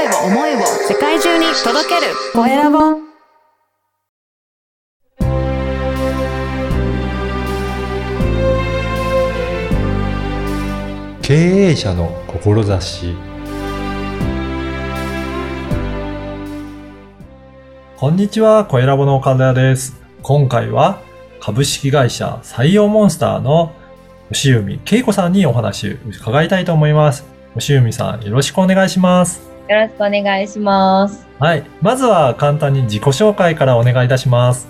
声を思いを世界中に届けるコエラボ経営者の志こんにちは、コエラボの岡田です。今回は株式会社採用モンスターの吉海恵子さんにお話を伺いたいと思います。吉海さん、よろしくお願いします。よろしくお願いします。はい。まずは簡単に自己紹介からお願いいたします。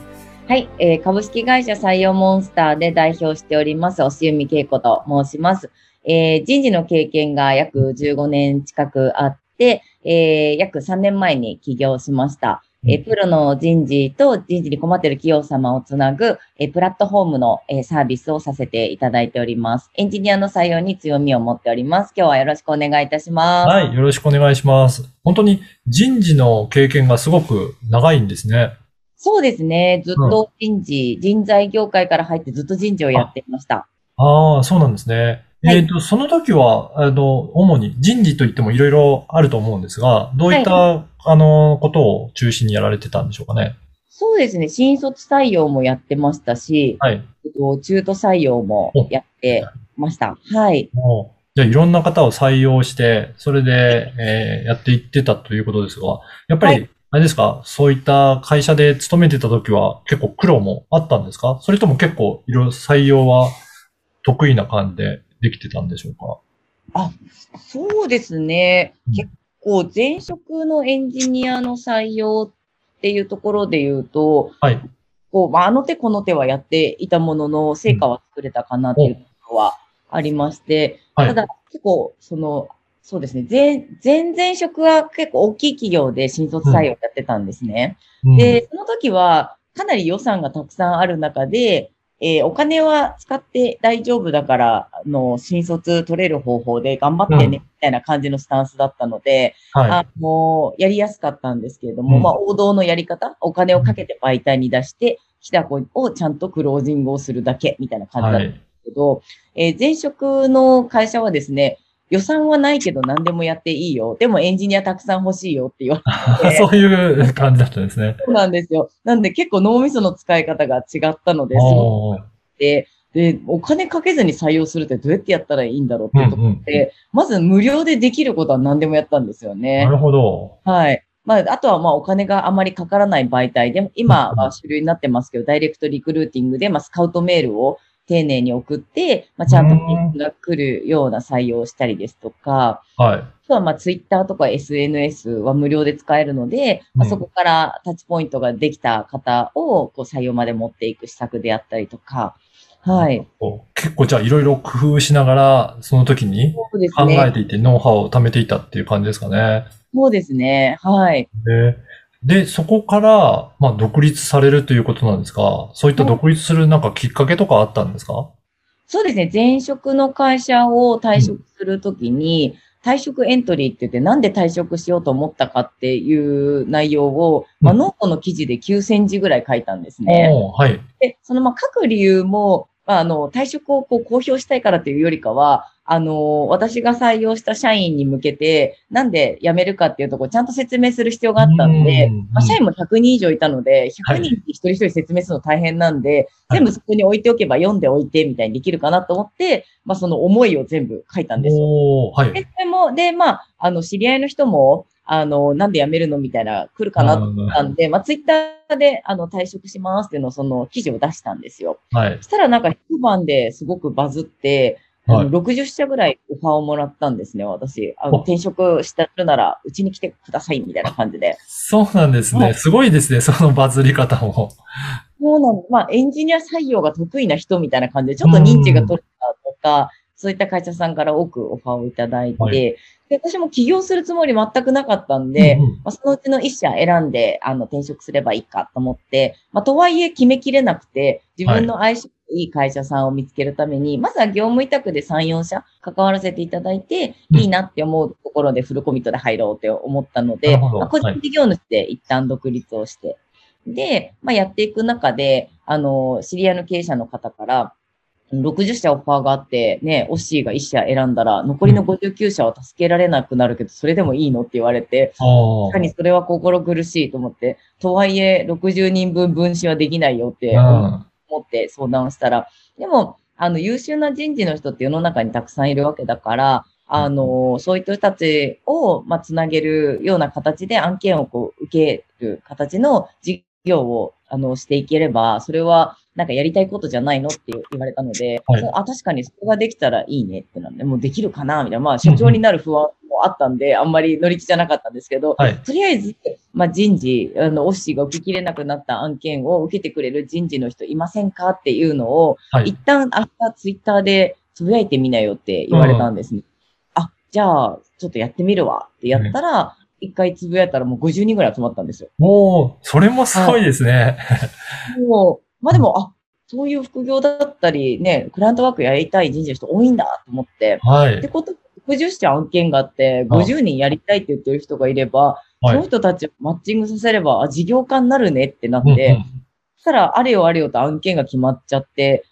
はい、えー株式会社採用モンスターで代表しております、押海恵子と申します。えー人事の経験が約15年近くあって、えー約3年前に起業しました。えープロの人事と人事に困っている企業様をつなぐ、えープラットフォームの、えーサービスをさせていただいております。エンジニアの採用に強みを持っております。今日はよろしくお願いいたします。はい。よろしくお願いします。本当に人事の経験がすごく長いんですね。そうですね。ずっと人事、人材業界から入ってずっと人事をやっていました。ああ、そうなんですね。はいえっ、と、その時は、あの、主に人事といってもいろいろあると思うんですが、どういった、あの、ことを中心にやられてたんでしょうかね？そうですね。新卒採用もやってましたし、はい。えっと中途採用もやってました。はい。もうじゃあ、いろんな方を採用して、それで、えーやっていってたということですが、やっぱり、はいあれですか、そういった会社で勤めてた時は結構苦労もあったんですか？それとも結構いろいろ採用は得意な感じで？できてたんでしょうか？あ、そうですね。うん結構前職のエンジニアの採用っていうところで言うと、はい。こう、まあ、あの手この手はやっていたものの、成果は作れたかなっていうところはありまして、はいただ結構、その、そうですね。前、前々職は結構大きい企業で新卒採用やってたんですね。うんで、その時は、かなり予算がたくさんある中で、えーお金は使って大丈夫だから、あの、新卒取れる方法で頑張ってね、うんみたいな感じのスタンスだったので、はい。あの、やりやすかったんですけれども、うんまあ、王道のやり方、お金をかけて媒体に出して、来た子をちゃんとクロージングをするだけ、みたいな感じだったんではい。すけど、えー前職の会社はですね、予算はないけど何でもやっていいよ。でもエンジニアたくさん欲しいよって言われて。そういう感じだったんですね。そうなんですよ。なんで結構脳みその使い方が違ったので、すごあくて、で、お金かけずに採用するってどうやってやったらいいんだろうってーいうところうんうんで、まず無料でできることは何でもやったんですよね。なるほど。はい。まあ、あとはまあお金があまりかからない媒体で、今は主流になってますけど、ダイレクトリクルーティングで、まあ、スカウトメールを丁寧に送って、まあ、ちゃんとピックが来るような採用をしたりですとか、はい。あとはまあツイッターとか SNS は無料で使えるので、まあ、うんそこからタッチポイントができた方をこう採用まで持っていく施策であったりとか、はい。結構じゃあいろいろ工夫しながら、その時に考えね。ていてノウハウを貯めていたっていう感じですかね。そうですね。はい。で、で、そこから、まあ、独立されるということなんですが、そういった独立するなんかきっかけとかあったんですか？そうですね。前職の会社を退職するときに、退職エントリーって言って、なんで退職しようと思ったかっていう内容を、まあ、うんノートの記事で9000字ぐらい書いたんですね。はい。で、そのまあ書く理由も、まあ、あの、退職をこう公表したいからっていうよりかは、あの、私が採用した社員に向けて、なんで辞めるかっていうところをちゃんと説明する必要があったんでうん、まあ、社員も100人以上いたので、はい100人一人一人説明するの大変なんで、はい全部そこに置いておけば読んでおいてみたいにできるかなと思って、まあ、その思いを全部書いたんですよ。はい。で、それも、で、まあ、あの、知り合いの人も、あの、なんで辞めるのみたいな、来るかなと思ったんで、まあ、ツイッターで、あの、退職しますっていうのを、その記事を出したんですよ。はいそ。したらなんか一晩ですごくバズって、はいあの60社ぐらいオファーをもらったんですね、私。あのお転職したるなら、うちに来てください、みたいな感じで。そうなんですね。はいすごいですね、そのバズり方も。そうなんまあ、エンジニア採用が得意な人みたいな感じで、ちょっと認知が取れたとか、そういった会社さんから多くオファーをいただいて、はいで私も起業するつもり全くなかったんで、うんうんまあ、そのうちの一社選んで、あの、転職すればいいかと思って、まあ、とはいえ決めきれなくて、自分の相性のいい会社さんを見つけるために、まずは業務委託で3、4社関わらせていただいて、うん。いいなって思うところでフルコミットで入ろうって思ったので、まあ、個人事業主で一旦独立をして、で、まあ、やっていく中で、あの、知り合いの経営者の方から、60社オファーがあって、ね、オッシーが1社選んだら、残りの59社は助けられなくなるけど、それでもいいのって言われて、確かにそれは心苦しいと思って、とはいえ60人分分子はできないよってうん思って相談したら、でも、あの、優秀な人事の人って世の中にたくさんいるわけだから、あの、そういった人たちを、まあ、つなげるような形で案件をこう、受ける形の事業を、あの、していければ、それは、なんかやりたいことじゃないのって言われたので、はい。あ、確かにそこができたらいいねってなんで、もうできるかなみたいな、まあ、社長になる不安もあったんで、あんまり乗り気じゃなかったんですけど、はい。とりあえず、まあ、人事、あの、オッシーが受けきれなくなった案件を受けてくれる人事の人いませんかっていうのを、はい一旦明日ツイッターでつぶやいてみなよって言われたんですね。あ、じゃあ、ちょっとやってみるわってやったら、一回つぶやいたらもう50人ぐらい集まったんですよ。もう、それもすごいですね。もう、まあでも、あ、そういう副業だったり、ね、クライアントワークやりたい人事の人多いんだと思って、はい。ってこと、60社案件があって、あ50人やりたいって言ってる人がいれば、はい。その人たちをマッチングさせれば、あ、事業家になるねってなっうんうん。て、そしたら、あれよあれよと案件が決まっちゃって、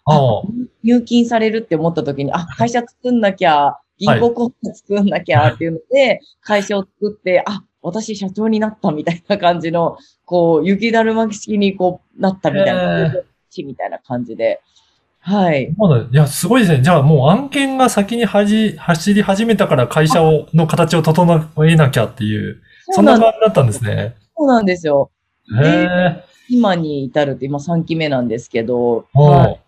入金されるって思った時に、あ、会社作んなきゃ、銀行口座作んなきゃっていうので、会社を作って、あ、私社長になったみたいな感じの、こう、雪だるま式にこう、なったみたいな、へみたいな感じで、はい。まだいや、すごいですね。じゃあもう案件が先にはじ走り始めたから会社をの形を整えなきゃっていう、そんな感じだったんですね。そうなんですよ。へえ。今に至るって今3期目なんですけど、おはい、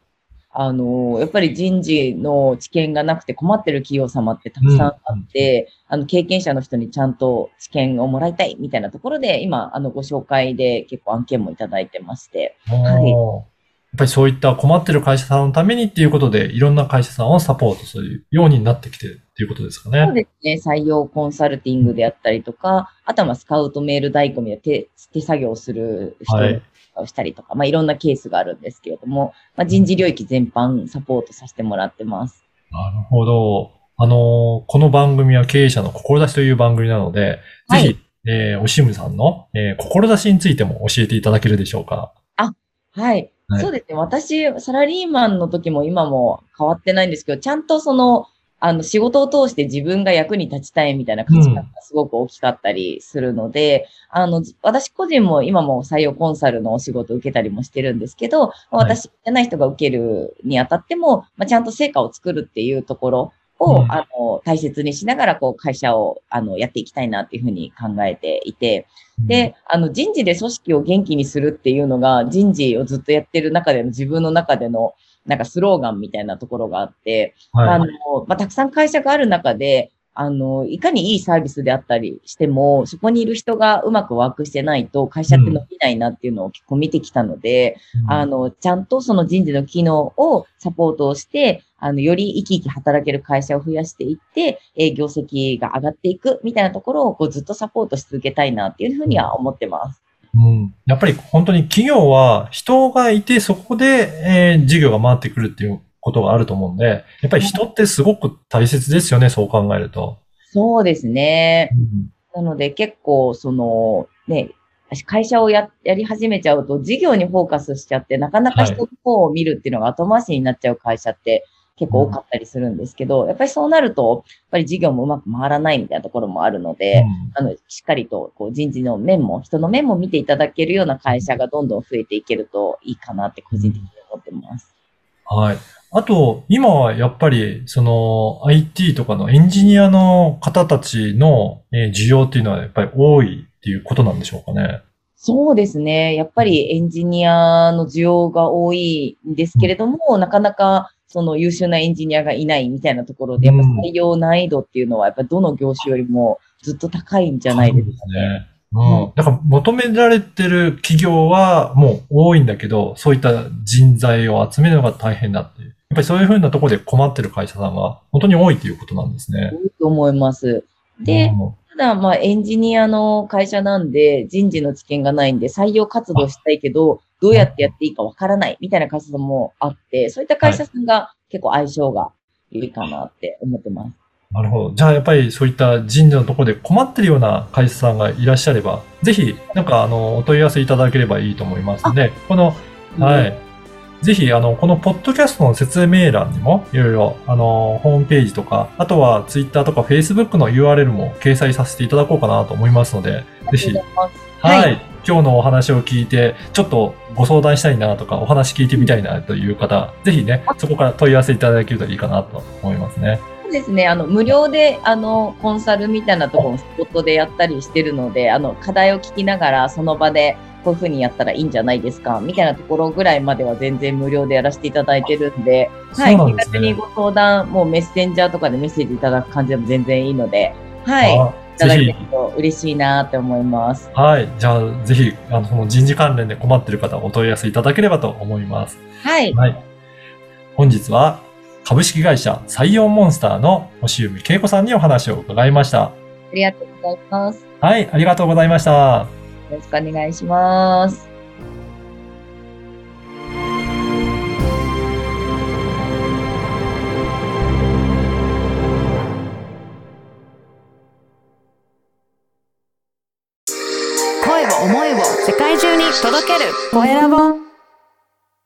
あの、やっぱり人事の知見がなくて困ってる企業様ってたくさんあって、あの、経験者の人にちゃんと知見をもらいたいみたいなところで、今、あの、ご紹介で結構案件もいただいてまして。はいぱりそういった困ってる会社さんのためにっていうことで、いろんな会社さんをサポートするようになってきてるっていうことですかそうね。ですね。採用コンサルティングであったりとか、あとはまあスカウトメール代行みで手手作業する人はいをしたりとか、まあいろんなケースがあるんですけれども、まあ人事領域全般サポートさせてもらってます。なるほど。あのーこの番組は経営者の志という番組なので、はいぜひ、えー、おしむさんの、えー、志についても教えていただけるでしょうか。はい。そうですね。私、サラリーマンの時も今も変わってないんですけど、ちゃんとその、あの、仕事を通して自分が役に立ちたいみたいな価値観がすごく大きかったりするので、あの、私個人も今も採用コンサルのお仕事を受けたりもしてるんですけど、はい私じゃない人が受けるにあたっても、まあ、ちゃんと成果を作るっていうところを、うん。あの、大切にしながら、こう、会社を、あの、やっていきたいなっていうふうに考えていて、で、あの、人事で組織を元気にするっていうのが、人事をずっとやってる中での自分の中での、なんかスローガンみたいなところがあって、はい、あの、まあ、たくさん会社がある中で、あの、いかにいいサービスであったりしても、そこにいる人がうまくワークしてないと会社って伸びないなっていうのを結構見てきたので、うん。あの、ちゃんとその人事の機能をサポートをして、あの、より生き生き働ける会社を増やしていって、営業績が上がっていくみたいなところをこうずっとサポートし続けたいなっていうふうには思ってます。うん、やっぱり本当に企業は人がいてそこで、えー事業が回ってくるっていうことがあると思うんで、やっぱり人ってすごく大切ですよね、そう考えると。そうですね。うんなので結構そのね、私会社をややり始めちゃうと事業にフォーカスしちゃってなかなか人の方を見るっていうのが後回しになっちゃう会社って結構多かったりするんですけど、やっぱりそうなると、やっぱり事業もうまく回らないみたいなところもあるので、あの、しっかりとこう人事の面も、人の面も見ていただけるような会社がどんどん増えていけるといいかなって個人的に思ってます。はい。あと、今はやっぱり、その IT とかのエンジニアの方たちのえー需要っていうのはやっぱり多いっていうことなんでしょうかね。そうですね。やっぱりエンジニアの需要が多いんですけれども、なかなかその優秀なエンジニアがいないみたいなところで、やっぱうん採用難易度っていうのは、やっぱどの業種よりもずっと高いんじゃないですかね。ね。うん。だから求められてる企業はもう多いんだけど、そういった人材を集めるのが大変だっていう。やっぱりそういうふうなところで困ってる会社さんが本当に多いということなんですね。多いと思います。で、うんただ、まあ、エンジニアの会社なんで、人事の知見がないんで、採用活動したいけど、どうやってやっていいかわからない、みたいな会社さんもあって、そういった会社さんが結構相性がいいかなって思ってます。なるほど。じゃあやっぱりそういった人事のところで困ってるような会社さんがいらっしゃれば、ぜひ、なんかあの、お問い合わせいただければいいと思いますので、この、はい。ぜひ、あの、このポッドキャストの説明欄にも、いろいろ、あの、ホームページとか、あとは Twitter とか Facebook の URL も掲載させていただこうかなと思いますので、ぜひ、はい、はい今日のお話を聞いて、ちょっとご相談したいなとか、お話聞いてみたいなという方、ぜひね、そこから問い合わせいただけるといいかなと思いますね。そうですね。あの、無料で、あの、コンサルみたいなところもスポットでやったりしてるので、あの、課題を聞きながら、その場で、こういうふうにやったらいいんじゃないですか、みたいなところぐらいまでは全然無料でやらせていただいてるんで、はい、ね気軽にご相談、もうメッセンジャーとかでメッセージいただく感じでも全然いいので、はい、いあただけると嬉しいなって思います。はい。じゃあ、ぜひ、あの、その人事関連で困っている方、お問い合わせいただければと思います。はい。はい。本日は、株式会社採用モンスターの押海恵子さんにお話を伺いました。ありがとうございます。よはい、ありがとうございました。よろしくお願いします。声を思いを世界中に届けるコエラボ